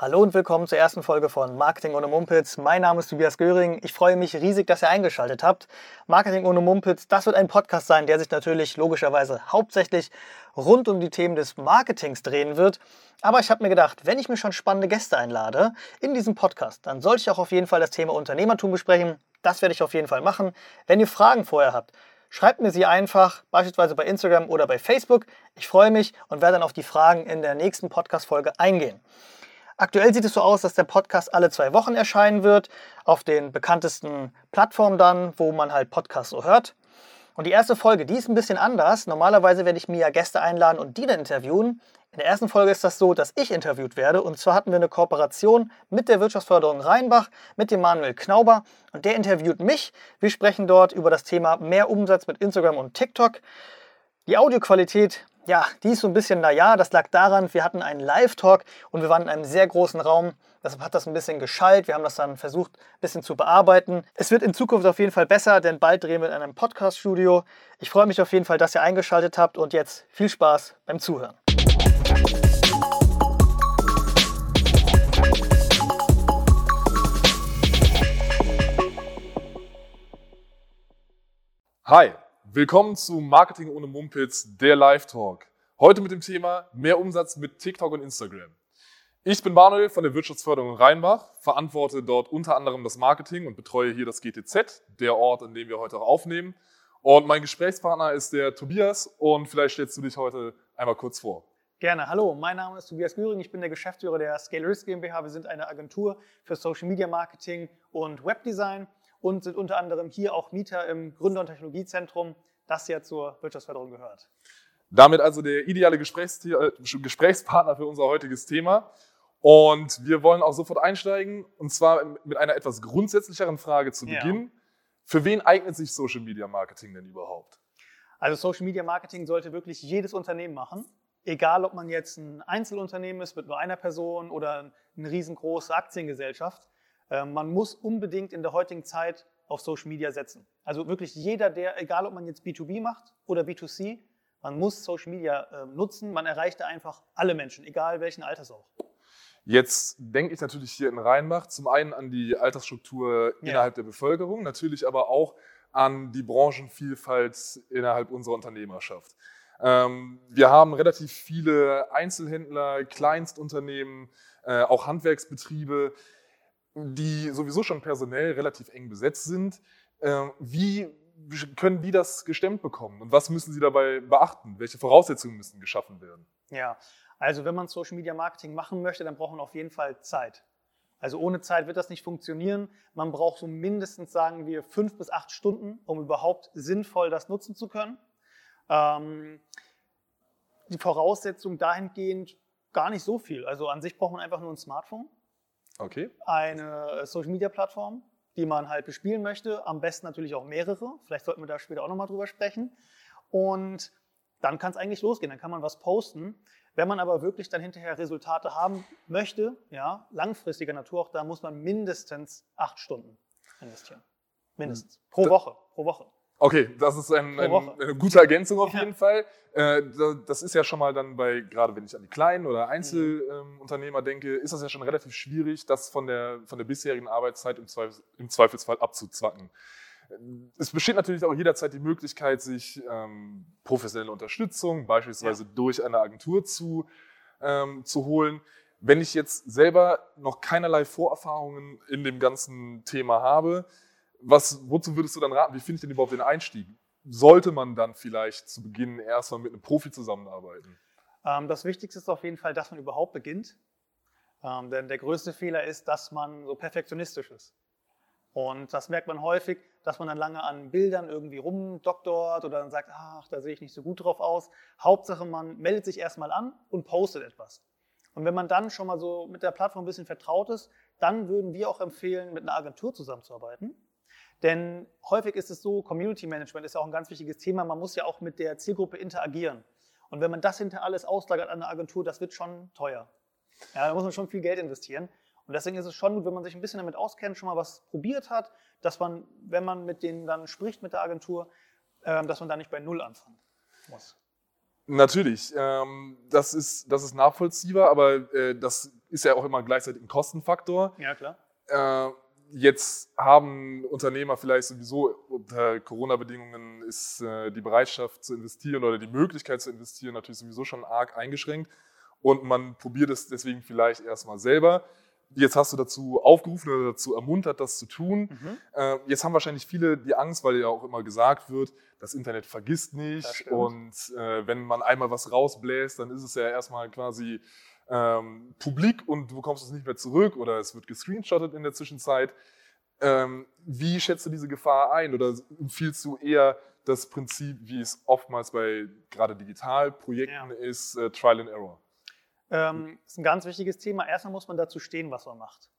Hallo und willkommen zur ersten Folge von Marketing ohne Mumpitz. Mein Name ist Tobias Göring. Ich freue mich riesig, dass ihr eingeschaltet habt. Marketing ohne Mumpitz, das wird ein Podcast sein, der sich natürlich logischerweise hauptsächlich rund um die Themen des Marketings drehen wird. Aber ich habe mir gedacht, wenn ich mir schon spannende Gäste einlade in diesem Podcast, dann sollte ich auch auf jeden Fall das Thema Unternehmertum besprechen. Das werde ich auf jeden Fall machen. Wenn ihr Fragen vorher habt, schreibt mir sie einfach, beispielsweise bei Instagram oder bei Facebook. Ich freue mich und werde dann auf die Fragen in der nächsten Podcast-Folge eingehen. Aktuell sieht es so aus, dass der Podcast alle zwei Wochen erscheinen wird, auf den bekanntesten Plattformen dann, wo man halt Podcasts so hört. Und die erste Folge, die ist ein bisschen anders. Normalerweise werde ich mir ja Gäste einladen und die dann interviewen. In der ersten Folge ist das so, dass ich interviewt werde. Und zwar hatten wir eine Kooperation mit der Wirtschaftsförderung Rheinbach, mit dem Manuel Knauber. Und der interviewt mich. Wir sprechen dort über das Thema mehr Umsatz mit Instagram und TikTok. Die Audioqualität ja, die ist so ein bisschen, naja, das lag daran, wir hatten einen Live-Talk und wir waren in einem sehr großen Raum. Deshalb hat das ein bisschen geschallt. Wir haben das dann versucht, ein bisschen zu bearbeiten. Es wird in Zukunft auf jeden Fall besser, denn bald drehen wir in einem Podcast-Studio. Ich freue mich auf jeden Fall, dass ihr eingeschaltet habt und jetzt viel Spaß beim Zuhören. Hi, Willkommen zu Marketing ohne Mumpitz, der Live-Talk. Heute mit dem Thema mehr Umsatz mit TikTok und Instagram. Ich bin Manuel von der Wirtschaftsförderung Rheinbach, verantworte dort unter anderem das Marketing und betreue hier das GTZ, der Ort, an dem wir heute auch aufnehmen. Und mein Gesprächspartner ist der Tobias und vielleicht stellst du dich heute einmal kurz vor. Gerne. Hallo, mein Name ist Tobias Göring. Ich bin der Geschäftsführer der Scale Risk GmbH. Wir sind eine Agentur für Social Media Marketing und Webdesign und sind unter anderem hier auch Mieter im Gründer- und Technologiezentrum, das ja zur Wirtschaftsförderung gehört. Damit also der ideale Gesprächs äh, Gesprächspartner für unser heutiges Thema. Und wir wollen auch sofort einsteigen, und zwar mit einer etwas grundsätzlicheren Frage zu Beginn. Ja. Für wen eignet sich Social Media Marketing denn überhaupt? Also Social Media Marketing sollte wirklich jedes Unternehmen machen. Egal, ob man jetzt ein Einzelunternehmen ist mit nur einer Person oder eine riesengroße Aktiengesellschaft. Äh, man muss unbedingt in der heutigen Zeit auf Social Media setzen. Also wirklich jeder, der, egal ob man jetzt B2B macht oder B2C, man muss Social Media äh, nutzen. Man erreicht da einfach alle Menschen, egal welchen Alters auch. Jetzt denke ich natürlich hier in Rheinbach zum einen an die Altersstruktur ja. innerhalb der Bevölkerung, natürlich aber auch an die Branchenvielfalt innerhalb unserer Unternehmerschaft. Ähm, wir haben relativ viele Einzelhändler, Kleinstunternehmen, äh, auch Handwerksbetriebe, die sowieso schon personell relativ eng besetzt sind. Ähm, wie können die das gestemmt bekommen und was müssen sie dabei beachten? Welche Voraussetzungen müssen geschaffen werden? Ja, also wenn man Social Media Marketing machen möchte, dann braucht man auf jeden Fall Zeit. Also ohne Zeit wird das nicht funktionieren. Man braucht so mindestens, sagen wir, fünf bis acht Stunden, um überhaupt sinnvoll das nutzen zu können. Ähm, die Voraussetzung dahingehend gar nicht so viel. Also an sich braucht man einfach nur ein Smartphone Okay. Eine Social-Media-Plattform, die man halt bespielen möchte. Am besten natürlich auch mehrere. Vielleicht sollten wir da später auch nochmal drüber sprechen. Und dann kann es eigentlich losgehen. Dann kann man was posten. Wenn man aber wirklich dann hinterher Resultate haben möchte, ja, langfristiger Natur, auch da muss man mindestens acht Stunden investieren. Mindestens. Pro Woche. Pro Woche. Okay, das ist ein, ein, eine gute Ergänzung auf jeden Fall. Äh, das ist ja schon mal dann bei, gerade wenn ich an die kleinen oder Einzelunternehmer denke, ist das ja schon relativ schwierig, das von der, von der bisherigen Arbeitszeit im, Zweifels, im Zweifelsfall abzuzwacken. Es besteht natürlich auch jederzeit die Möglichkeit, sich ähm, professionelle Unterstützung, beispielsweise ja. durch eine Agentur zu, ähm, zu holen. Wenn ich jetzt selber noch keinerlei Vorerfahrungen in dem ganzen Thema habe, was, wozu würdest du dann raten? Wie finde ich denn überhaupt den Einstieg? Sollte man dann vielleicht zu Beginn erstmal mit einem Profi zusammenarbeiten? Ähm, das Wichtigste ist auf jeden Fall, dass man überhaupt beginnt. Ähm, denn der größte Fehler ist, dass man so perfektionistisch ist. Und das merkt man häufig, dass man dann lange an Bildern irgendwie rumdoktort oder dann sagt, ach, da sehe ich nicht so gut drauf aus. Hauptsache, man meldet sich erstmal an und postet etwas. Und wenn man dann schon mal so mit der Plattform ein bisschen vertraut ist, dann würden wir auch empfehlen, mit einer Agentur zusammenzuarbeiten. Denn häufig ist es so, Community Management ist ja auch ein ganz wichtiges Thema. Man muss ja auch mit der Zielgruppe interagieren. Und wenn man das hinter alles auslagert an eine Agentur, das wird schon teuer. Ja, da muss man schon viel Geld investieren. Und deswegen ist es schon gut, wenn man sich ein bisschen damit auskennt, schon mal was probiert hat, dass man, wenn man mit denen dann spricht, mit der Agentur, äh, dass man da nicht bei Null anfangen muss. Natürlich, ähm, das, ist, das ist nachvollziehbar, aber äh, das ist ja auch immer gleichzeitig ein Kostenfaktor. Ja, klar. Jetzt haben Unternehmer vielleicht sowieso unter Corona-Bedingungen ist äh, die Bereitschaft zu investieren oder die Möglichkeit zu investieren natürlich sowieso schon arg eingeschränkt und man probiert es deswegen vielleicht erstmal selber. Jetzt hast du dazu aufgerufen oder dazu ermuntert, das zu tun. Mhm. Äh, jetzt haben wahrscheinlich viele die Angst, weil ja auch immer gesagt wird, das Internet vergisst nicht und äh, wenn man einmal was rausbläst, dann ist es ja erstmal quasi ähm, publik und du bekommst es nicht mehr zurück oder es wird gescreenshottet in der Zwischenzeit. Ähm, wie schätzt du diese Gefahr ein oder empfiehlst du eher das Prinzip, wie es oftmals bei gerade Digitalprojekten ja. ist, äh, Trial and Error? Ähm, das ist ein ganz wichtiges Thema. Erstmal muss man dazu stehen, was man macht.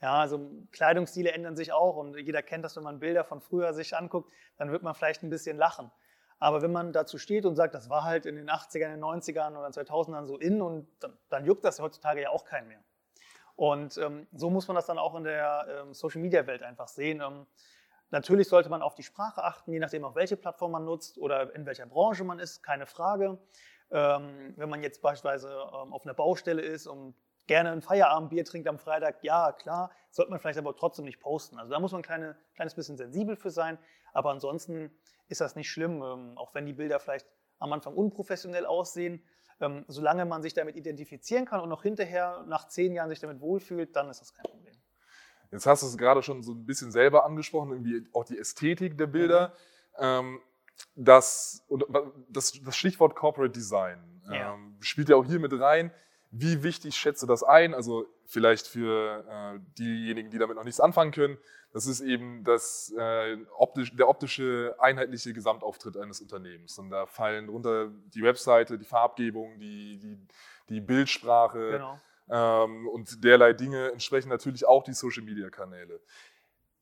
Ja, also Kleidungsstile ändern sich auch und jeder kennt das, wenn man Bilder von früher sich anguckt, dann wird man vielleicht ein bisschen lachen. Aber wenn man dazu steht und sagt, das war halt in den 80ern, in den 90ern oder 2000ern so in und dann, dann juckt das heutzutage ja auch keinen mehr. Und ähm, so muss man das dann auch in der ähm, Social-Media-Welt einfach sehen. Ähm, natürlich sollte man auf die Sprache achten, je nachdem, auf welche Plattform man nutzt oder in welcher Branche man ist, keine Frage. Ähm, wenn man jetzt beispielsweise ähm, auf einer Baustelle ist und gerne ein Feierabendbier trinkt am Freitag, ja, klar, sollte man vielleicht aber trotzdem nicht posten. Also da muss man ein kleine, kleines bisschen sensibel für sein. Aber ansonsten ist das nicht schlimm, ähm, auch wenn die Bilder vielleicht am Anfang unprofessionell aussehen. Ähm, solange man sich damit identifizieren kann und auch hinterher nach zehn Jahren sich damit wohlfühlt, dann ist das kein Problem. Jetzt hast du es gerade schon so ein bisschen selber angesprochen, irgendwie auch die Ästhetik der Bilder. Mhm. Ähm, das, das, das, Stichwort Corporate Design ja. ähm, spielt ja auch hier mit rein. Wie wichtig schätze das ein? Also vielleicht für äh, diejenigen, die damit noch nichts anfangen können. Das ist eben das, äh, optisch, der optische, einheitliche Gesamtauftritt eines Unternehmens. Und da fallen drunter die Webseite, die Farbgebung, die, die, die Bildsprache genau. ähm, und derlei Dinge, entsprechen natürlich auch die Social-Media-Kanäle.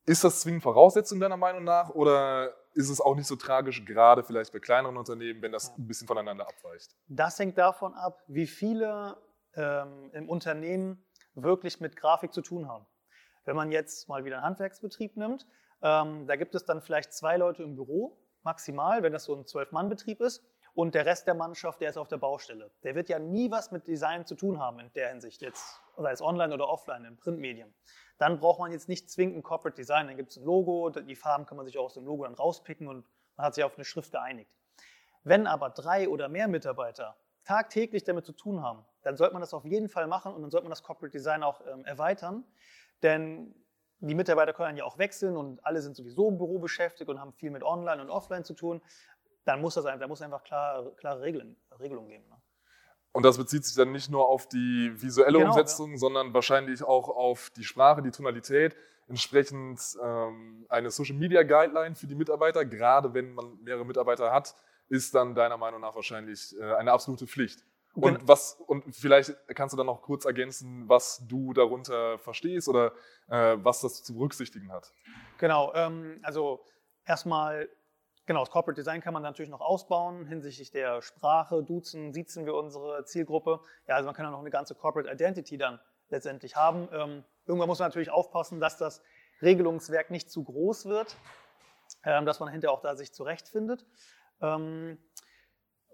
Ist das zwingend Voraussetzung deiner Meinung nach oder ist es auch nicht so tragisch, gerade vielleicht bei kleineren Unternehmen, wenn das ein bisschen voneinander abweicht? Das hängt davon ab, wie viele ähm, im Unternehmen wirklich mit Grafik zu tun haben. Wenn man jetzt mal wieder einen Handwerksbetrieb nimmt, ähm, da gibt es dann vielleicht zwei Leute im Büro, maximal, wenn das so ein Zwölf-Mann-Betrieb ist. Und der Rest der Mannschaft, der ist auf der Baustelle. Der wird ja nie was mit Design zu tun haben in der Hinsicht, jetzt, sei es online oder offline, in Printmedien. Dann braucht man jetzt nicht zwingend ein Corporate Design. Dann gibt es ein Logo, die Farben kann man sich auch aus dem Logo dann rauspicken und man hat sich auf eine Schrift geeinigt. Wenn aber drei oder mehr Mitarbeiter tagtäglich damit zu tun haben, dann sollte man das auf jeden Fall machen und dann sollte man das Corporate Design auch ähm, erweitern, denn die Mitarbeiter können ja auch wechseln und alle sind sowieso im Büro beschäftigt und haben viel mit Online und Offline zu tun. Dann muss das einfach, da muss einfach klare, klare Regeln, Regelungen geben. Ne? Und das bezieht sich dann nicht nur auf die visuelle genau, Umsetzung, ja. sondern wahrscheinlich auch auf die Sprache, die Tonalität, entsprechend ähm, eine Social Media Guideline für die Mitarbeiter, gerade wenn man mehrere Mitarbeiter hat, ist dann deiner Meinung nach wahrscheinlich äh, eine absolute Pflicht. Und, genau. was, und vielleicht kannst du dann noch kurz ergänzen, was du darunter verstehst oder äh, was das zu berücksichtigen hat. Genau, ähm, also erstmal, genau, das Corporate Design kann man natürlich noch ausbauen hinsichtlich der Sprache, duzen, siezen wir unsere Zielgruppe. Ja, also man kann ja noch eine ganze Corporate Identity dann letztendlich haben. Ähm, irgendwann muss man natürlich aufpassen, dass das Regelungswerk nicht zu groß wird, ähm, dass man hinterher auch da sich zurechtfindet. Ähm,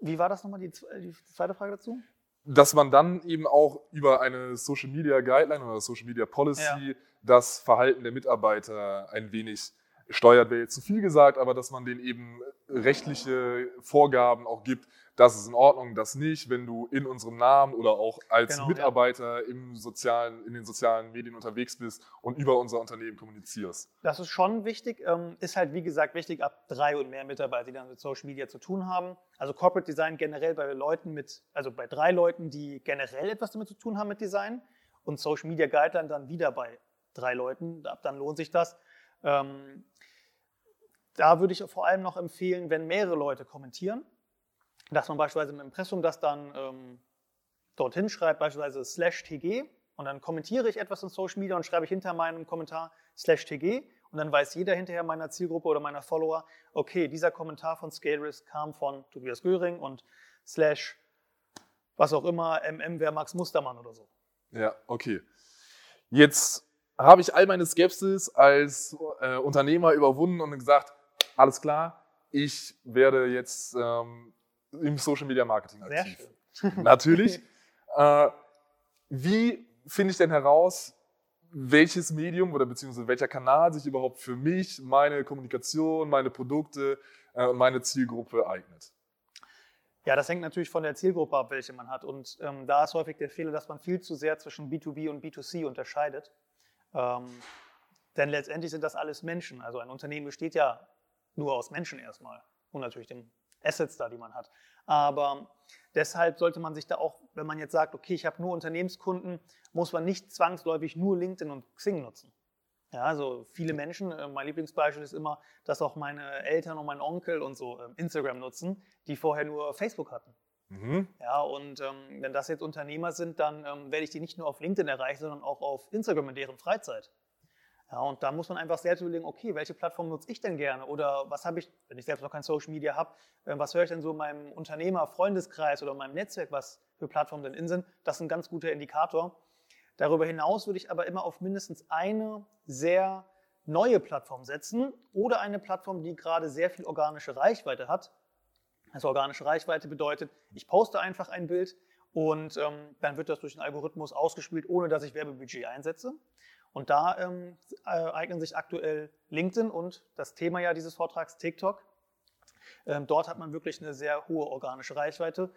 wie war das nochmal, die, die zweite Frage dazu? Dass man dann eben auch über eine Social Media Guideline oder Social Media Policy ja. das Verhalten der Mitarbeiter ein wenig steuert, wäre jetzt zu viel gesagt, aber dass man denen eben rechtliche Vorgaben auch gibt, das ist in Ordnung, das nicht, wenn du in unserem Namen oder auch als genau, Mitarbeiter ja. im sozialen, in den sozialen Medien unterwegs bist und über unser Unternehmen kommunizierst. Das ist schon wichtig, ähm, ist halt wie gesagt wichtig ab drei und mehr Mitarbeiter, die dann mit Social Media zu tun haben. Also Corporate Design generell bei Leuten mit, also bei drei Leuten, die generell etwas damit zu tun haben mit Design und Social Media Guideline dann wieder bei drei Leuten, ab dann lohnt sich das. Ähm, da würde ich vor allem noch empfehlen, wenn mehrere Leute kommentieren, dass man beispielsweise im Impressum das dann ähm, dorthin schreibt, beispielsweise slash tg und dann kommentiere ich etwas in Social Media und schreibe ich hinter meinem Kommentar slash tg und dann weiß jeder hinterher meiner Zielgruppe oder meiner Follower, okay, dieser Kommentar von ScaleRisk kam von Tobias Göring und slash was auch immer, MM wäre Max Mustermann oder so. Ja, okay. Jetzt habe ich all meine Skepsis als äh, Unternehmer überwunden und gesagt, alles klar, ich werde jetzt ähm, im Social Media Marketing aktiv. Natürlich. Äh, wie finde ich denn heraus, welches Medium oder beziehungsweise welcher Kanal sich überhaupt für mich, meine Kommunikation, meine Produkte äh, meine Zielgruppe eignet? Ja, das hängt natürlich von der Zielgruppe ab, welche man hat. Und ähm, da ist häufig der Fehler, dass man viel zu sehr zwischen B2B und B2C unterscheidet. Ähm, denn letztendlich sind das alles Menschen. Also ein Unternehmen besteht ja nur aus Menschen erstmal und natürlich den Assets da, die man hat. Aber deshalb sollte man sich da auch, wenn man jetzt sagt, okay, ich habe nur Unternehmenskunden, muss man nicht zwangsläufig nur LinkedIn und Xing nutzen. Ja, also viele Menschen, äh, mein Lieblingsbeispiel ist immer, dass auch meine Eltern und mein Onkel und so äh, Instagram nutzen, die vorher nur Facebook hatten. Mhm. Ja, und ähm, wenn das jetzt Unternehmer sind, dann ähm, werde ich die nicht nur auf LinkedIn erreichen, sondern auch auf Instagram in deren Freizeit. Ja, und da muss man einfach selbst überlegen, okay, welche Plattform nutze ich denn gerne? Oder was habe ich, wenn ich selbst noch kein Social Media habe, äh, was höre ich denn so in meinem Unternehmer, Freundeskreis oder in meinem Netzwerk, was für Plattformen denn in sind? Das ist ein ganz guter Indikator. Darüber hinaus würde ich aber immer auf mindestens eine sehr neue Plattform setzen oder eine Plattform, die gerade sehr viel organische Reichweite hat. Also organische Reichweite bedeutet, ich poste einfach ein Bild und ähm, dann wird das durch den Algorithmus ausgespielt, ohne dass ich Werbebudget einsetze. Und da ähm, äh, eignen sich aktuell LinkedIn und das Thema ja dieses Vortrags TikTok. Ähm, dort hat man wirklich eine sehr hohe organische Reichweite.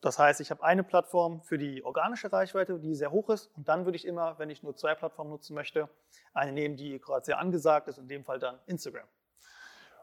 Das heißt, ich habe eine Plattform für die organische Reichweite, die sehr hoch ist. Und dann würde ich immer, wenn ich nur zwei Plattformen nutzen möchte, eine nehmen, die gerade sehr angesagt ist, in dem Fall dann Instagram.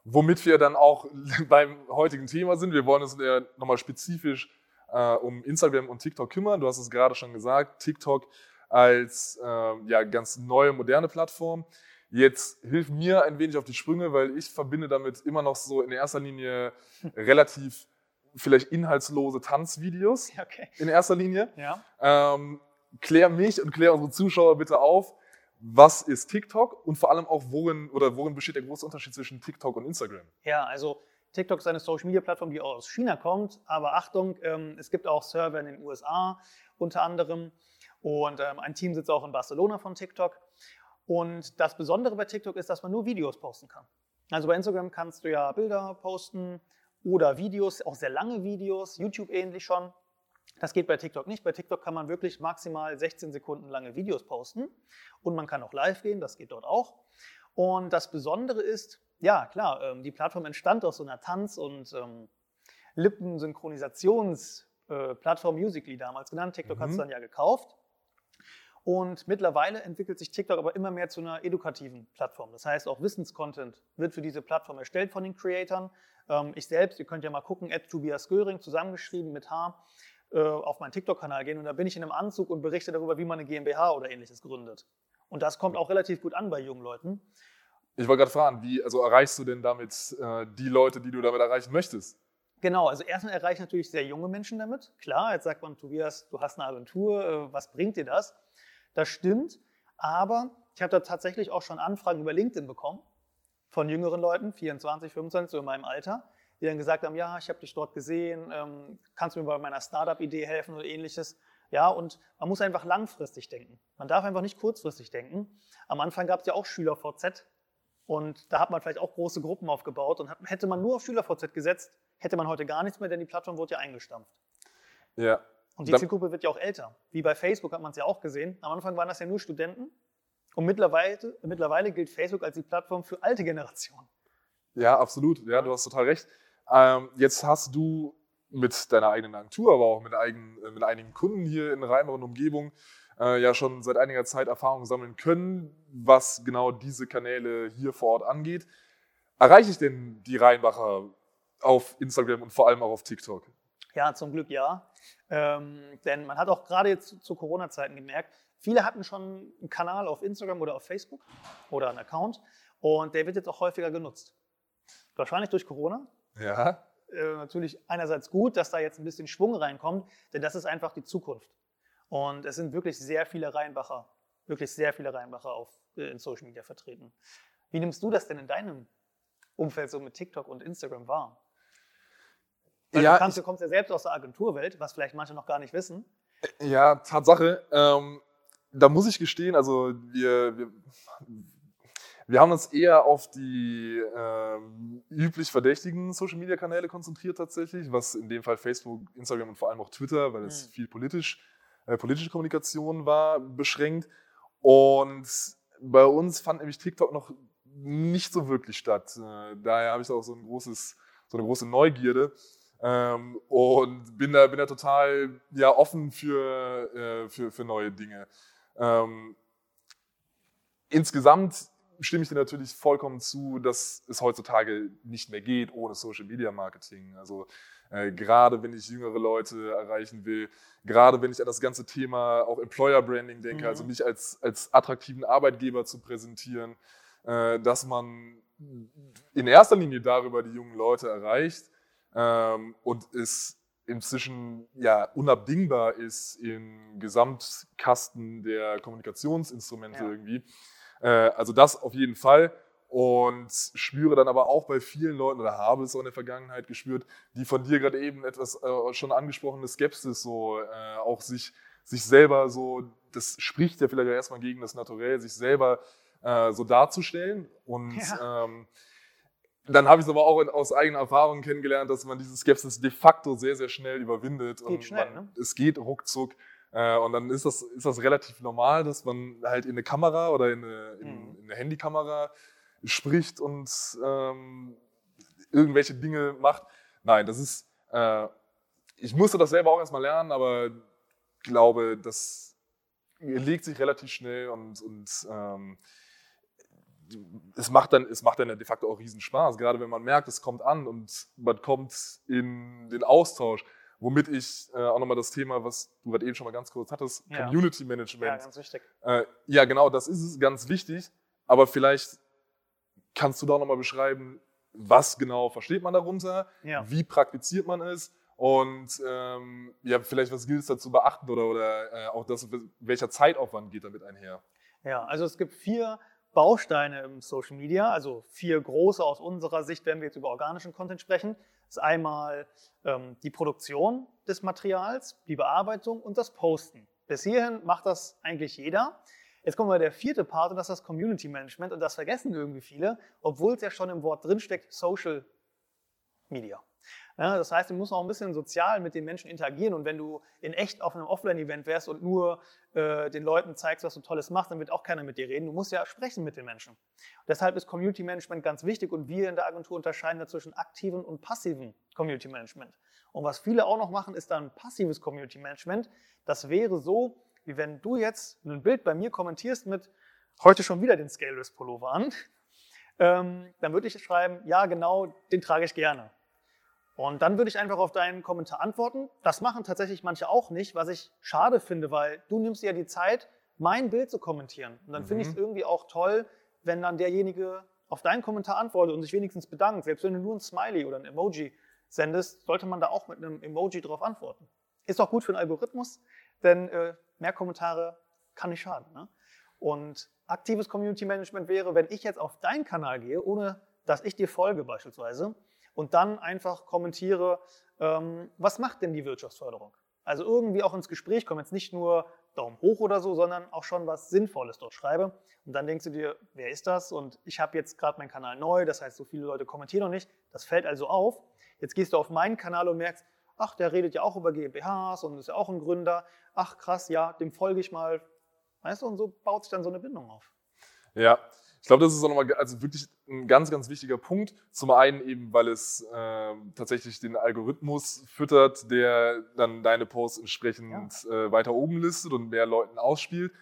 Womit wir dann auch beim heutigen Thema sind. Wir wollen uns ja nochmal spezifisch äh, um Instagram und TikTok kümmern. Du hast es gerade schon gesagt, TikTok als äh, ja, ganz neue, moderne Plattform. Jetzt hilf mir ein wenig auf die Sprünge, weil ich verbinde damit immer noch so in erster Linie relativ vielleicht inhaltslose Tanzvideos okay. in erster Linie. Ja. Ähm, klär mich und klär unsere Zuschauer bitte auf, was ist TikTok und vor allem auch, worin, oder worin besteht der große Unterschied zwischen TikTok und Instagram? Ja, also TikTok ist eine Social-Media-Plattform, die aus China kommt, aber Achtung, ähm, es gibt auch Server in den USA unter anderem und ähm, ein Team sitzt auch in Barcelona von TikTok. Und das Besondere bei TikTok ist, dass man nur Videos posten kann. Also bei Instagram kannst du ja Bilder posten, oder Videos, auch sehr lange Videos, YouTube ähnlich schon. Das geht bei TikTok nicht. Bei TikTok kann man wirklich maximal 16 Sekunden lange Videos posten und man kann auch live gehen, das geht dort auch. Und das Besondere ist, ja klar, ähm, die Plattform entstand aus so einer Tanz- und ähm, Lippensynchronisations-Plattform äh, Musically damals genannt. TikTok mhm. hat es dann ja gekauft. Und mittlerweile entwickelt sich TikTok aber immer mehr zu einer edukativen Plattform. Das heißt, auch Wissenscontent wird für diese Plattform erstellt von den Creatoren. Ähm, ich selbst, ihr könnt ja mal gucken, Tobias Göring, zusammengeschrieben mit H, äh, auf meinen TikTok-Kanal gehen und da bin ich in einem Anzug und berichte darüber, wie man eine GmbH oder ähnliches gründet. Und das kommt auch relativ gut an bei jungen Leuten. Ich wollte gerade fragen, wie also erreichst du denn damit äh, die Leute, die du damit erreichen möchtest? Genau, also erstmal erreiche ich natürlich sehr junge Menschen damit. Klar, jetzt sagt man, Tobias, du hast eine Agentur, äh, was bringt dir das? Das stimmt, aber ich habe da tatsächlich auch schon Anfragen über LinkedIn bekommen von jüngeren Leuten, 24, 25, so in meinem Alter, die dann gesagt haben, ja, ich habe dich dort gesehen, ähm, kannst du mir bei meiner Startup-Idee helfen oder ähnliches. Ja, und man muss einfach langfristig denken. Man darf einfach nicht kurzfristig denken. Am Anfang gab es ja auch SchülerVZ und da hat man vielleicht auch große Gruppen aufgebaut und hätte man nur auf SchülerVZ gesetzt, hätte man heute gar nichts mehr, denn die Plattform wurde ja eingestampft. Ja. Und die Zielgruppe wird ja auch älter. Wie bei Facebook hat man es ja auch gesehen. Am Anfang waren das ja nur Studenten und mittlerweile, mittlerweile gilt Facebook als die Plattform für alte Generationen. Ja, absolut. Ja, du hast total recht. Ähm, jetzt hast du mit deiner eigenen Agentur, aber auch mit, eigen, mit einigen Kunden hier in Rheinbach und Umgebung äh, ja schon seit einiger Zeit Erfahrung sammeln können, was genau diese Kanäle hier vor Ort angeht. Erreiche ich denn die Rheinbacher auf Instagram und vor allem auch auf TikTok? Ja, zum Glück ja. Ähm, denn man hat auch gerade jetzt zu, zu Corona-Zeiten gemerkt, Viele hatten schon einen Kanal auf Instagram oder auf Facebook oder einen Account und der wird jetzt auch häufiger genutzt. Wahrscheinlich durch Corona. Ja. Äh, natürlich einerseits gut, dass da jetzt ein bisschen Schwung reinkommt, denn das ist einfach die Zukunft. Und es sind wirklich sehr viele Rheinbacher, wirklich sehr viele Rheinbacher auf, äh, in Social Media vertreten. Wie nimmst du das denn in deinem Umfeld so mit TikTok und Instagram wahr? Weil ja, du, kannst, du kommst ja selbst aus der Agenturwelt, was vielleicht manche noch gar nicht wissen. Ja, Tatsache. Ähm, da muss ich gestehen, also wir, wir, wir haben uns eher auf die ähm, üblich verdächtigen Social-Media-Kanäle konzentriert tatsächlich, was in dem Fall Facebook, Instagram und vor allem auch Twitter, weil es mhm. viel politisch äh, politische Kommunikation war, beschränkt. Und bei uns fand nämlich TikTok noch nicht so wirklich statt. Äh, daher habe ich auch so, ein großes, so eine große Neugierde. Ähm, und bin da, bin da total ja, offen für, äh, für, für neue Dinge. Ähm, insgesamt stimme ich dir natürlich vollkommen zu, dass es heutzutage nicht mehr geht ohne Social Media Marketing. Also äh, gerade wenn ich jüngere Leute erreichen will, gerade wenn ich an das ganze Thema auch Employer Branding denke, mhm. also mich als, als attraktiven Arbeitgeber zu präsentieren, äh, dass man in erster Linie darüber die jungen Leute erreicht ähm, und es inzwischen ja unabdingbar ist im Gesamtkasten der Kommunikationsinstrumente ja. irgendwie. Äh, also das auf jeden Fall und spüre dann aber auch bei vielen Leuten oder habe es auch in der Vergangenheit gespürt, die von dir gerade eben etwas äh, schon angesprochene Skepsis so äh, auch sich sich selber so, das spricht ja vielleicht erstmal gegen das Naturell, sich selber äh, so darzustellen und ja. ähm, dann habe ich es aber auch aus eigener Erfahrung kennengelernt, dass man diese Skepsis de facto sehr, sehr schnell überwindet. Geht und schnell, man, ne? Es geht ruckzuck. Äh, und dann ist das, ist das relativ normal, dass man halt in eine Kamera oder in eine, in, mhm. in eine Handykamera spricht und ähm, irgendwelche Dinge macht. Nein, das ist, äh, ich musste das selber auch erstmal lernen, aber glaube, das legt sich relativ schnell und, und ähm, es macht dann, es macht dann de facto auch riesen Spaß, gerade wenn man merkt, es kommt an und man kommt in den Austausch, womit ich äh, auch nochmal das Thema, was du gerade eben schon mal ganz kurz hattest, ja. Community Management. Ja, ganz wichtig. Äh, ja, genau, das ist es, ganz wichtig, aber vielleicht kannst du da nochmal beschreiben, was genau versteht man darunter, ja. wie praktiziert man es und ähm, ja, vielleicht was gilt es da zu beachten oder, oder äh, auch das, welcher Zeitaufwand geht damit einher? Ja, also es gibt vier Bausteine im Social Media, also vier große aus unserer Sicht, wenn wir jetzt über organischen Content sprechen. Ist einmal ähm, die Produktion des Materials, die Bearbeitung und das Posten. Bis hierhin macht das eigentlich jeder. Jetzt kommen wir der vierte Part und das ist das Community Management und das vergessen irgendwie viele, obwohl es ja schon im Wort drinsteckt, Social Media. Ja, das heißt, du musst auch ein bisschen sozial mit den Menschen interagieren und wenn du in echt auf einem Offline-Event wärst und nur äh, den Leuten zeigst, was du Tolles machst, dann wird auch keiner mit dir reden. Du musst ja sprechen mit den Menschen. Und deshalb ist Community Management ganz wichtig und wir in der Agentur unterscheiden da zwischen aktiven und passiven Community Management. Und was viele auch noch machen, ist dann passives Community Management. Das wäre so, wie wenn du jetzt ein Bild bei mir kommentierst mit heute schon wieder den Scaleless Pullover an, ähm, dann würde ich schreiben, ja genau, den trage ich gerne. Und dann würde ich einfach auf deinen Kommentar antworten. Das machen tatsächlich manche auch nicht, was ich schade finde, weil du nimmst ja die Zeit, mein Bild zu kommentieren. Und dann mhm. finde ich es irgendwie auch toll, wenn dann derjenige auf deinen Kommentar antwortet und sich wenigstens bedankt. Selbst wenn du nur ein Smiley oder ein Emoji sendest, sollte man da auch mit einem Emoji drauf antworten. Ist auch gut für den Algorithmus, denn äh, mehr Kommentare kann nicht schaden. Ne? Und aktives Community Management wäre, wenn ich jetzt auf deinen Kanal gehe, ohne dass ich dir folge beispielsweise, und dann einfach kommentiere, ähm, was macht denn die Wirtschaftsförderung? Also irgendwie auch ins Gespräch kommen, jetzt nicht nur Daumen hoch oder so, sondern auch schon was Sinnvolles dort schreibe. Und dann denkst du dir, wer ist das? Und ich habe jetzt gerade meinen Kanal neu, das heißt, so viele Leute kommentieren noch nicht. Das fällt also auf. Jetzt gehst du auf meinen Kanal und merkst, ach, der redet ja auch über GmbHs und ist ja auch ein Gründer. Ach, krass, ja, dem folge ich mal. Weißt du, und so baut sich dann so eine Bindung auf. Ja, ich glaube, das ist auch nochmal also wirklich ein ganz, ganz wichtiger Punkt. Zum einen eben, weil es äh, tatsächlich den Algorithmus füttert, der dann deine Posts entsprechend ja. äh, weiter oben listet und mehr Leuten ausspielt.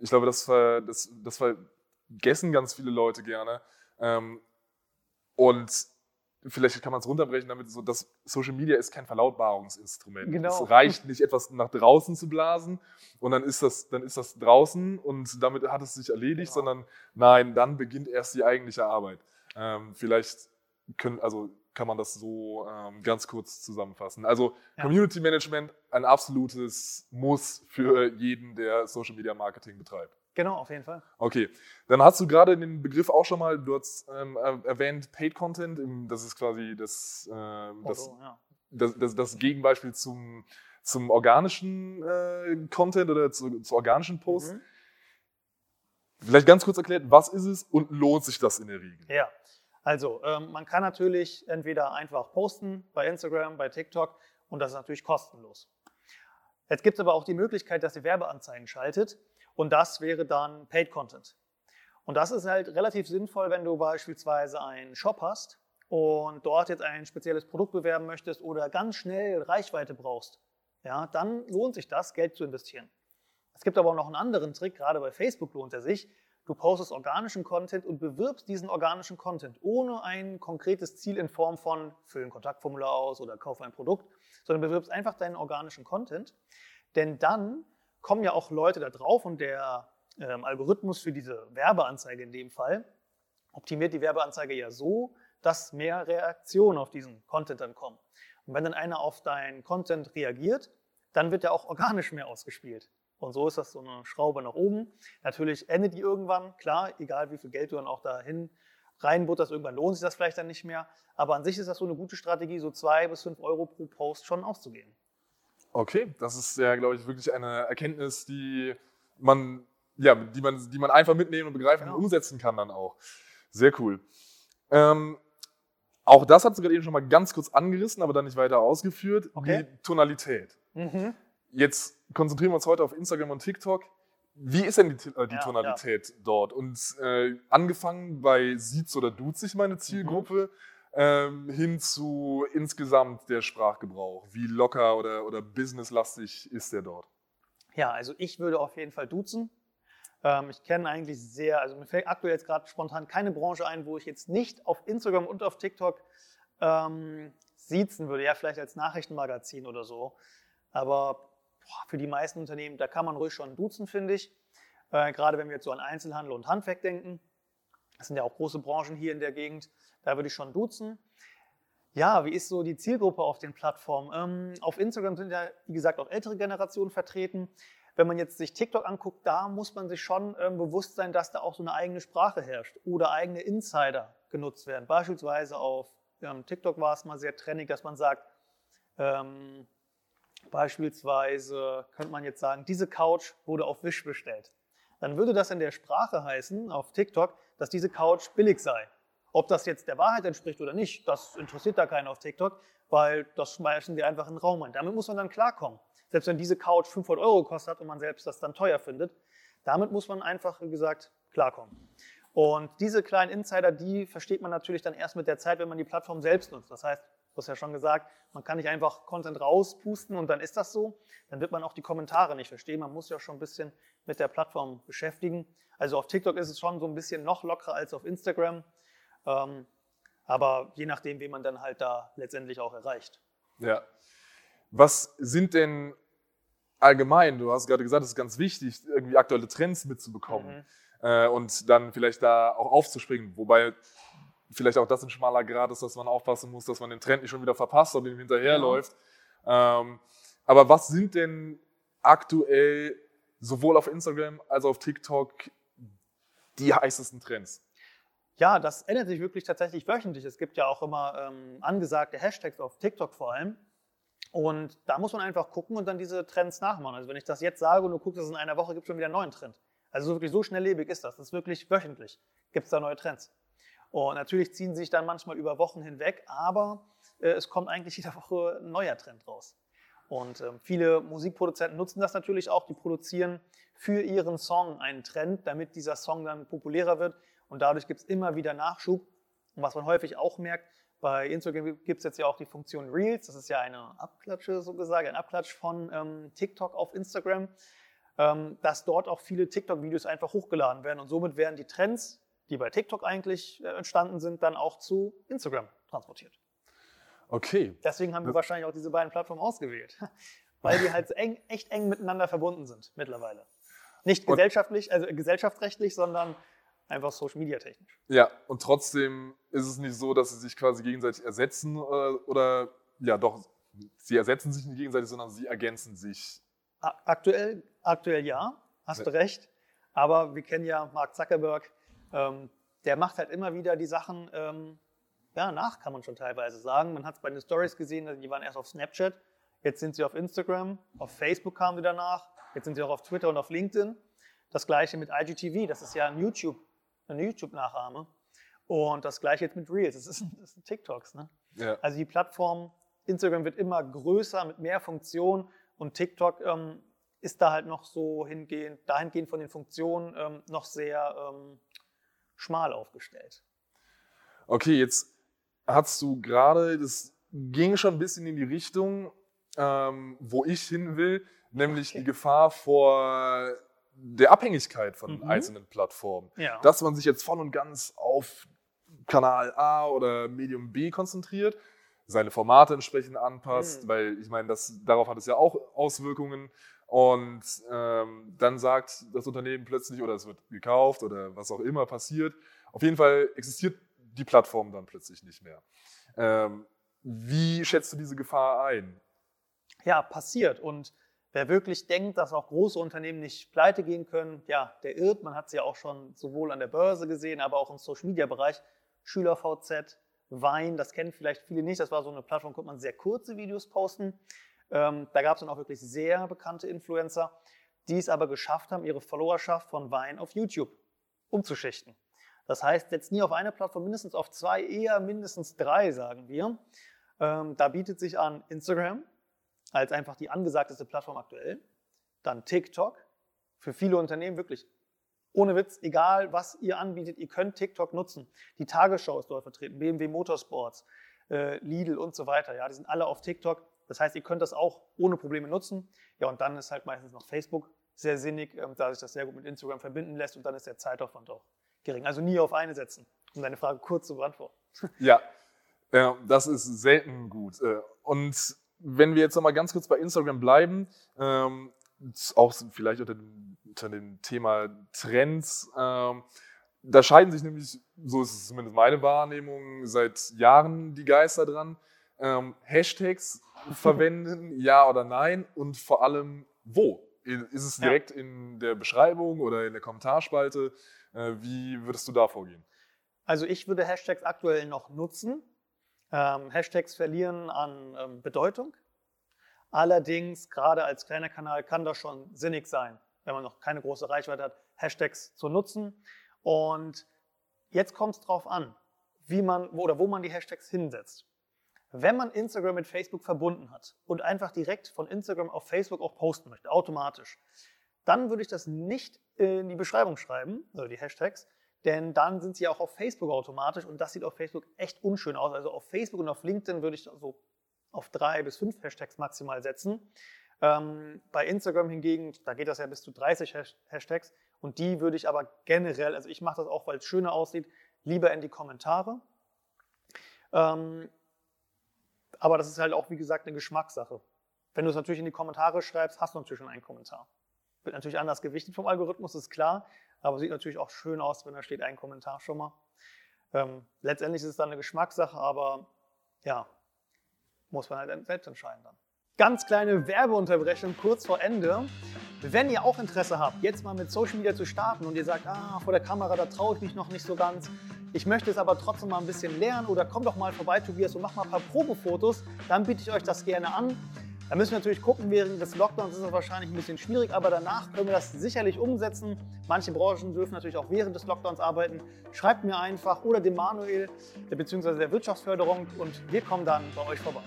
Ich glaube, das, das, das vergessen ganz viele Leute gerne. Ähm, und vielleicht kann man es runterbrechen damit, so, dass Social Media ist kein Verlautbarungsinstrument. Genau. Es reicht nicht, etwas nach draußen zu blasen und dann ist das, dann ist das draußen und damit hat es sich erledigt, genau. sondern nein, dann beginnt erst die eigentliche Arbeit. Ähm, vielleicht können, also kann man das so ähm, ganz kurz zusammenfassen. Also ja. Community Management, ein absolutes Muss für jeden, der Social Media Marketing betreibt. Genau, auf jeden Fall. Okay, dann hast du gerade den Begriff auch schon mal, du hast ähm, erwähnt, Paid Content, das ist quasi das, ähm, das, oh, ja. das, das, das, Gegenbeispiel zum, zum organischen äh, Content oder zu, zu organischen Posts. Mhm. Vielleicht ganz kurz erklärt, was ist es und lohnt sich das in der Regel? Ja, also ähm, man kann natürlich entweder einfach posten bei Instagram, bei TikTok und das ist natürlich kostenlos. Jetzt gibt es aber auch die Möglichkeit, dass ihr Werbeanzeigen schaltet und das wäre dann Paid Content. Und das ist halt relativ sinnvoll, wenn du beispielsweise einen Shop hast und dort jetzt ein spezielles Produkt bewerben möchtest oder ganz schnell Reichweite brauchst. Ja, dann lohnt sich das, Geld zu investieren. Es gibt aber auch noch einen anderen Trick, gerade bei Facebook lohnt er sich. Du postest organischen Content und bewirbst diesen organischen Content ohne ein konkretes Ziel in Form von füll ein Kontaktformular aus oder kauf ein Produkt, sondern bewirbst einfach deinen organischen Content. Denn dann kommen ja auch Leute da drauf und der ähm, Algorithmus für diese Werbeanzeige in dem Fall optimiert die Werbeanzeige ja so, dass mehr Reaktionen auf diesen Content dann kommen. Und wenn dann einer auf deinen Content reagiert, dann wird er auch organisch mehr ausgespielt. Und so ist das so eine Schraube nach oben. Natürlich endet die irgendwann, klar, egal wie viel Geld du dann auch dahin reinbutterst, irgendwann lohnt sich das vielleicht dann nicht mehr. Aber an sich ist das so eine gute Strategie, so zwei bis fünf Euro pro Post schon auszugeben. Okay, das ist ja, glaube ich, wirklich eine Erkenntnis, die man, ja, die man, die man einfach mitnehmen und begreifen genau. und umsetzen kann dann auch. Sehr cool. Ähm, auch das hat du gerade eben schon mal ganz kurz angerissen, aber dann nicht weiter ausgeführt. Okay. Die Tonalität. Mhm. Jetzt konzentrieren wir uns heute auf Instagram und TikTok. Wie ist denn die, äh, die ja, Tonalität ja. dort? Und äh, angefangen bei Sieht oder Duzt sich meine Zielgruppe mhm. Ähm, hin zu insgesamt der Sprachgebrauch. Wie locker oder, oder businesslastig ist der dort? Ja, also ich würde auf jeden Fall duzen. Ähm, ich kenne eigentlich sehr, also mir fällt aktuell jetzt gerade spontan keine Branche ein, wo ich jetzt nicht auf Instagram und auf TikTok ähm, siezen würde. Ja, vielleicht als Nachrichtenmagazin oder so. Aber boah, für die meisten Unternehmen, da kann man ruhig schon duzen, finde ich. Äh, gerade wenn wir jetzt so an Einzelhandel und Handwerk denken. Das sind ja auch große Branchen hier in der Gegend. Da würde ich schon duzen. Ja, wie ist so die Zielgruppe auf den Plattformen? Ähm, auf Instagram sind ja, wie gesagt, auch ältere Generationen vertreten. Wenn man jetzt sich TikTok anguckt, da muss man sich schon ähm, bewusst sein, dass da auch so eine eigene Sprache herrscht oder eigene Insider genutzt werden. Beispielsweise auf ähm, TikTok war es mal sehr trennig, dass man sagt, ähm, Beispielsweise könnte man jetzt sagen, diese Couch wurde auf Wish bestellt. Dann würde das in der Sprache heißen, auf TikTok, dass diese Couch billig sei. Ob das jetzt der Wahrheit entspricht oder nicht, das interessiert da keinen auf TikTok, weil das schmeißen die einfach in den Raum ein. Damit muss man dann klarkommen. Selbst wenn diese Couch 500 Euro gekostet hat und man selbst das dann teuer findet, damit muss man einfach, wie gesagt, klarkommen. Und diese kleinen Insider, die versteht man natürlich dann erst mit der Zeit, wenn man die Plattform selbst nutzt. Das heißt, Du hast ja schon gesagt, man kann nicht einfach Content rauspusten und dann ist das so. Dann wird man auch die Kommentare nicht verstehen. Man muss ja schon ein bisschen mit der Plattform beschäftigen. Also auf TikTok ist es schon so ein bisschen noch lockerer als auf Instagram. Ähm, aber je nachdem, wen man dann halt da letztendlich auch erreicht. Ja. Was sind denn allgemein, du hast gerade gesagt, es ist ganz wichtig, irgendwie aktuelle Trends mitzubekommen mhm. äh, und dann vielleicht da auch aufzuspringen. Wobei vielleicht auch das ein schmaler Grad ist, dass man aufpassen muss, dass man den Trend nicht schon wieder verpasst und ihm hinterherläuft. Ja. Ähm, aber was sind denn aktuell sowohl auf Instagram als auch auf TikTok die heißesten Trends? Ja, das ändert sich wirklich tatsächlich wöchentlich. Es gibt ja auch immer ähm, angesagte Hashtags auf TikTok vor allem. Und da muss man einfach gucken und dann diese Trends nachmachen. Also wenn ich das jetzt sage und du guckst, dass es in einer Woche gibt schon wieder einen neuen Trend. Also wirklich so schnelllebig ist das. Das ist wirklich wöchentlich. Gibt es da neue Trends. Und natürlich ziehen sie sich dann manchmal über Wochen hinweg, aber äh, es kommt eigentlich jede Woche ein neuer Trend raus. Und äh, viele Musikproduzenten nutzen das natürlich auch, die produzieren für ihren Song einen Trend, damit dieser Song dann populärer wird. Und dadurch gibt es immer wieder Nachschub. Und was man häufig auch merkt, bei Instagram gibt es jetzt ja auch die Funktion Reels, das ist ja eine Abklatsche so gesagt, ein Abklatsch von ähm, TikTok auf Instagram, ähm, dass dort auch viele TikTok-Videos einfach hochgeladen werden und somit werden die Trends die bei TikTok eigentlich äh, entstanden sind, dann auch zu Instagram transportiert. Okay. Deswegen haben wir wahrscheinlich auch diese beiden Plattformen ausgewählt, weil die halt eng, echt eng miteinander verbunden sind mittlerweile. Nicht gesellschaftlich, also gesellschaftsrechtlich, sondern einfach Social Media technisch. Ja, und trotzdem ist es nicht so, dass sie sich quasi gegenseitig ersetzen oder, äh, oder ja doch, sie ersetzen sich nicht gegenseitig, sondern sie ergänzen sich. Aktuell, aktuell ja, hast ja. du recht. Aber wir kennen ja Mark Zuckerberg, ähm, der macht halt immer wieder die Sachen ähm, ja, nach, kann man schon teilweise sagen. Man hat es bei den Stories gesehen, die waren erst auf Snapchat, jetzt sind sie auf Instagram, auf Facebook kamen sie danach, jetzt sind sie auch auf Twitter und auf LinkedIn. Das gleiche mit IGTV, das ist ja ein YouTube, eine YouTube-Nachahme. Und das gleiche jetzt mit Reels, das, ist, das sind TikToks. Ne? Ja. Also die Plattform Instagram wird immer größer mit mehr Funktionen Und TikTok ähm, ist da halt noch so hingehend, dahingehend von den Funktionen ähm, noch sehr ähm, schmal aufgestellt. Okay, jetzt hast du gerade, das ging schon ein bisschen in die Richtung, ähm, wo ich hin will, nämlich okay. die Gefahr vor der Abhängigkeit von mhm. einzelnen Plattformen. Ja. Dass man sich jetzt voll und ganz auf Kanal A oder Medium B konzentriert, seine Formate entsprechend anpasst, mhm. weil ich meine, das, darauf hat es ja auch Auswirkungen. Und ähm, dann sagt das Unternehmen plötzlich, oder es wird gekauft oder was auch immer passiert. Auf jeden Fall existiert die Plattform dann plötzlich nicht mehr. Ähm, wie schätzt du diese Gefahr ein? Ja, passiert. Und wer wirklich denkt, dass auch große Unternehmen nicht pleite gehen können, ja, der irrt. Man hat es ja auch schon sowohl an der Börse gesehen, aber auch im Social-Media-Bereich. SchülerVZ, Wein, das kennen vielleicht viele nicht. Das war so eine Plattform, konnte man sehr kurze Videos posten. Ähm, da gab es dann auch wirklich sehr bekannte Influencer, die es aber geschafft haben, ihre Followerschaft von Wein auf YouTube umzuschichten. Das heißt, jetzt nie auf eine Plattform, mindestens auf zwei, eher mindestens drei, sagen wir. Ähm, da bietet sich an Instagram als einfach die angesagteste Plattform aktuell, dann TikTok, für viele Unternehmen wirklich ohne Witz, egal was ihr anbietet, ihr könnt TikTok nutzen. Die Tagesschau ist dort vertreten, BMW Motorsports, äh, Lidl und so weiter. Ja, die sind alle auf TikTok. Das heißt, ihr könnt das auch ohne Probleme nutzen. Ja, und dann ist halt meistens noch Facebook sehr sinnig, ähm, da sich das sehr gut mit Instagram verbinden lässt und dann ist der Zeitaufwand auch gering. Also nie auf eine setzen, um deine Frage kurz zu beantworten. Ja, das ist selten gut. Äh, und wenn wir jetzt noch mal ganz kurz bei Instagram bleiben, ähm, auch vielleicht unter dem, unter dem Thema Trends, ähm, da scheiden sich nämlich, so ist es zumindest meine Wahrnehmung, seit Jahren die Geister dran. Ähm, Hashtags verwenden, ja oder nein und vor allem wo? Ist es direkt ja. in der Beschreibung oder in der Kommentarspalte? Äh, wie würdest du da vorgehen? Also ich würde Hashtags aktuell noch nutzen. Ähm, Hashtags verlieren an ähm, Bedeutung. Allerdings, gerade als kleiner Kanal kann das schon sinnig sein, wenn man noch keine große Reichweite hat, Hashtags zu nutzen. Und jetzt kommt es darauf an, wie man oder wo man die Hashtags hinsetzt. Wenn man Instagram mit Facebook verbunden hat und einfach direkt von Instagram auf Facebook auch posten möchte, automatisch, dann würde ich das nicht in die Beschreibung schreiben, also die Hashtags, denn dann sind sie auch auf Facebook automatisch und das sieht auf Facebook echt unschön aus. Also auf Facebook und auf LinkedIn würde ich so auf drei bis fünf Hashtags maximal setzen. Ähm, bei Instagram hingegen, da geht das ja bis zu 30 Hashtags und die würde ich aber generell, also ich mache das auch, weil es schöner aussieht, lieber in die Kommentare. Ähm, aber das ist halt auch, wie gesagt, eine Geschmackssache. Wenn du es natürlich in die Kommentare schreibst, hast du natürlich schon einen Kommentar. Wird natürlich anders gewichtet vom Algorithmus, ist klar, aber sieht natürlich auch schön aus, wenn da steht ein Kommentar schon mal. Ähm, letztendlich ist es dann eine Geschmackssache, aber ja, muss man halt selbst entscheiden dann. Ganz kleine Werbeunterbrechung kurz vor Ende. Wenn ihr auch Interesse habt, jetzt mal mit Social Media zu starten und ihr sagt, ah, vor der Kamera, da traue ich mich noch nicht so ganz, ich möchte es aber trotzdem mal ein bisschen lernen oder komm doch mal vorbei, Tobias, und mach mal ein paar Probefotos, dann biete ich euch das gerne an. Da müssen wir natürlich gucken, während des Lockdowns ist es wahrscheinlich ein bisschen schwierig, aber danach können wir das sicherlich umsetzen. Manche Branchen dürfen natürlich auch während des Lockdowns arbeiten. Schreibt mir einfach oder dem Manuel bzw. der Wirtschaftsförderung und wir kommen dann bei euch vorbei.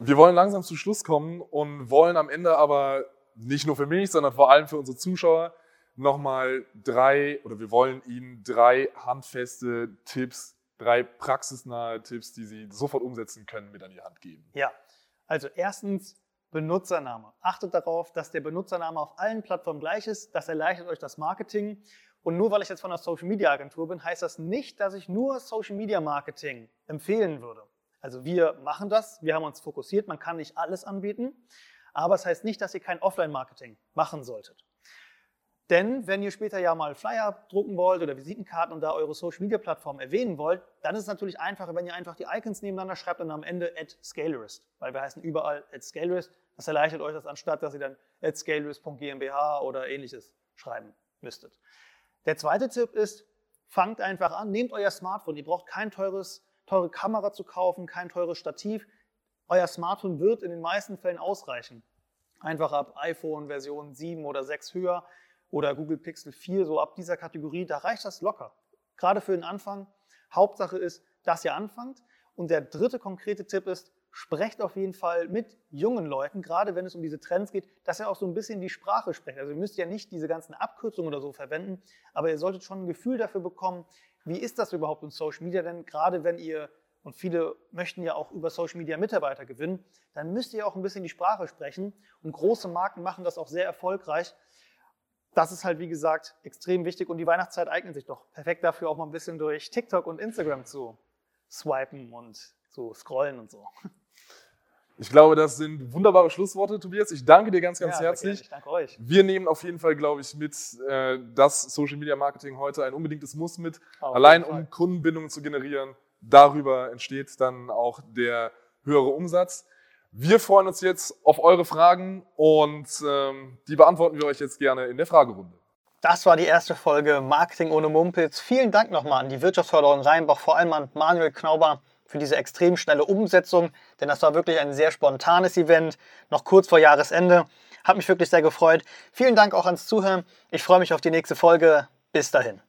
Wir wollen langsam zum Schluss kommen und wollen am Ende aber nicht nur für mich, sondern vor allem für unsere Zuschauer nochmal drei oder wir wollen Ihnen drei handfeste Tipps, drei praxisnahe Tipps, die Sie sofort umsetzen können, mit an die Hand geben. Ja, also erstens Benutzername. Achtet darauf, dass der Benutzername auf allen Plattformen gleich ist. Das erleichtert euch das Marketing. Und nur weil ich jetzt von einer Social Media Agentur bin, heißt das nicht, dass ich nur Social Media Marketing empfehlen würde. Also wir machen das, wir haben uns fokussiert, man kann nicht alles anbieten, aber es das heißt nicht, dass ihr kein Offline-Marketing machen solltet. Denn wenn ihr später ja mal Flyer drucken wollt oder Visitenkarten und da eure Social-Media-Plattform erwähnen wollt, dann ist es natürlich einfacher, wenn ihr einfach die Icons nebeneinander schreibt und am Ende at Scalerist, weil wir heißen überall at Scalerist. Das erleichtert euch das, anstatt dass ihr dann at scalerist.gmbH oder ähnliches schreiben müsstet. Der zweite Tipp ist, fangt einfach an, nehmt euer Smartphone. Ihr braucht kein teures, teure Kamera zu kaufen, kein teures Stativ. Euer Smartphone wird in den meisten Fällen ausreichen. Einfach ab iPhone Version 7 oder 6 höher oder Google Pixel 4, so ab dieser Kategorie, da reicht das locker. Gerade für den Anfang. Hauptsache ist, dass ihr anfangt. Und der dritte konkrete Tipp ist, sprecht auf jeden Fall mit jungen Leuten, gerade wenn es um diese Trends geht, dass ihr auch so ein bisschen die Sprache sprecht. Also ihr müsst ja nicht diese ganzen Abkürzungen oder so verwenden, aber ihr solltet schon ein Gefühl dafür bekommen, wie ist das überhaupt in Social Media, denn gerade wenn ihr und viele möchten ja auch über Social Media Mitarbeiter gewinnen, dann müsst ihr auch ein bisschen die Sprache sprechen. Und große Marken machen das auch sehr erfolgreich. Das ist halt, wie gesagt, extrem wichtig und die Weihnachtszeit eignet sich doch perfekt dafür, auch mal ein bisschen durch TikTok und Instagram zu swipen und zu scrollen und so. Ich glaube, das sind wunderbare Schlussworte, Tobias. Ich danke dir ganz, ganz Ja, herzlich. Ich danke euch. Wir nehmen auf jeden Fall, glaube ich, mit, äh, dass Social Media Marketing heute ein unbedingtes Muss mit, Auf allein um Kundenbindungen zu generieren. Darüber entsteht dann auch der höhere Umsatz. Wir freuen uns jetzt auf eure Fragen und ähm, die beantworten wir euch jetzt gerne in der Fragerunde. Das war die erste Folge Marketing ohne Mumpitz. Vielen Dank nochmal an die Wirtschaftsförderung Rheinbach, vor allem an Manuel Knauber für diese extrem schnelle Umsetzung, denn das war wirklich ein sehr spontanes Event, noch kurz vor Jahresende. Hat mich wirklich sehr gefreut. Vielen Dank auch ans Zuhören. Ich freue mich auf die nächste Folge. Bis dahin.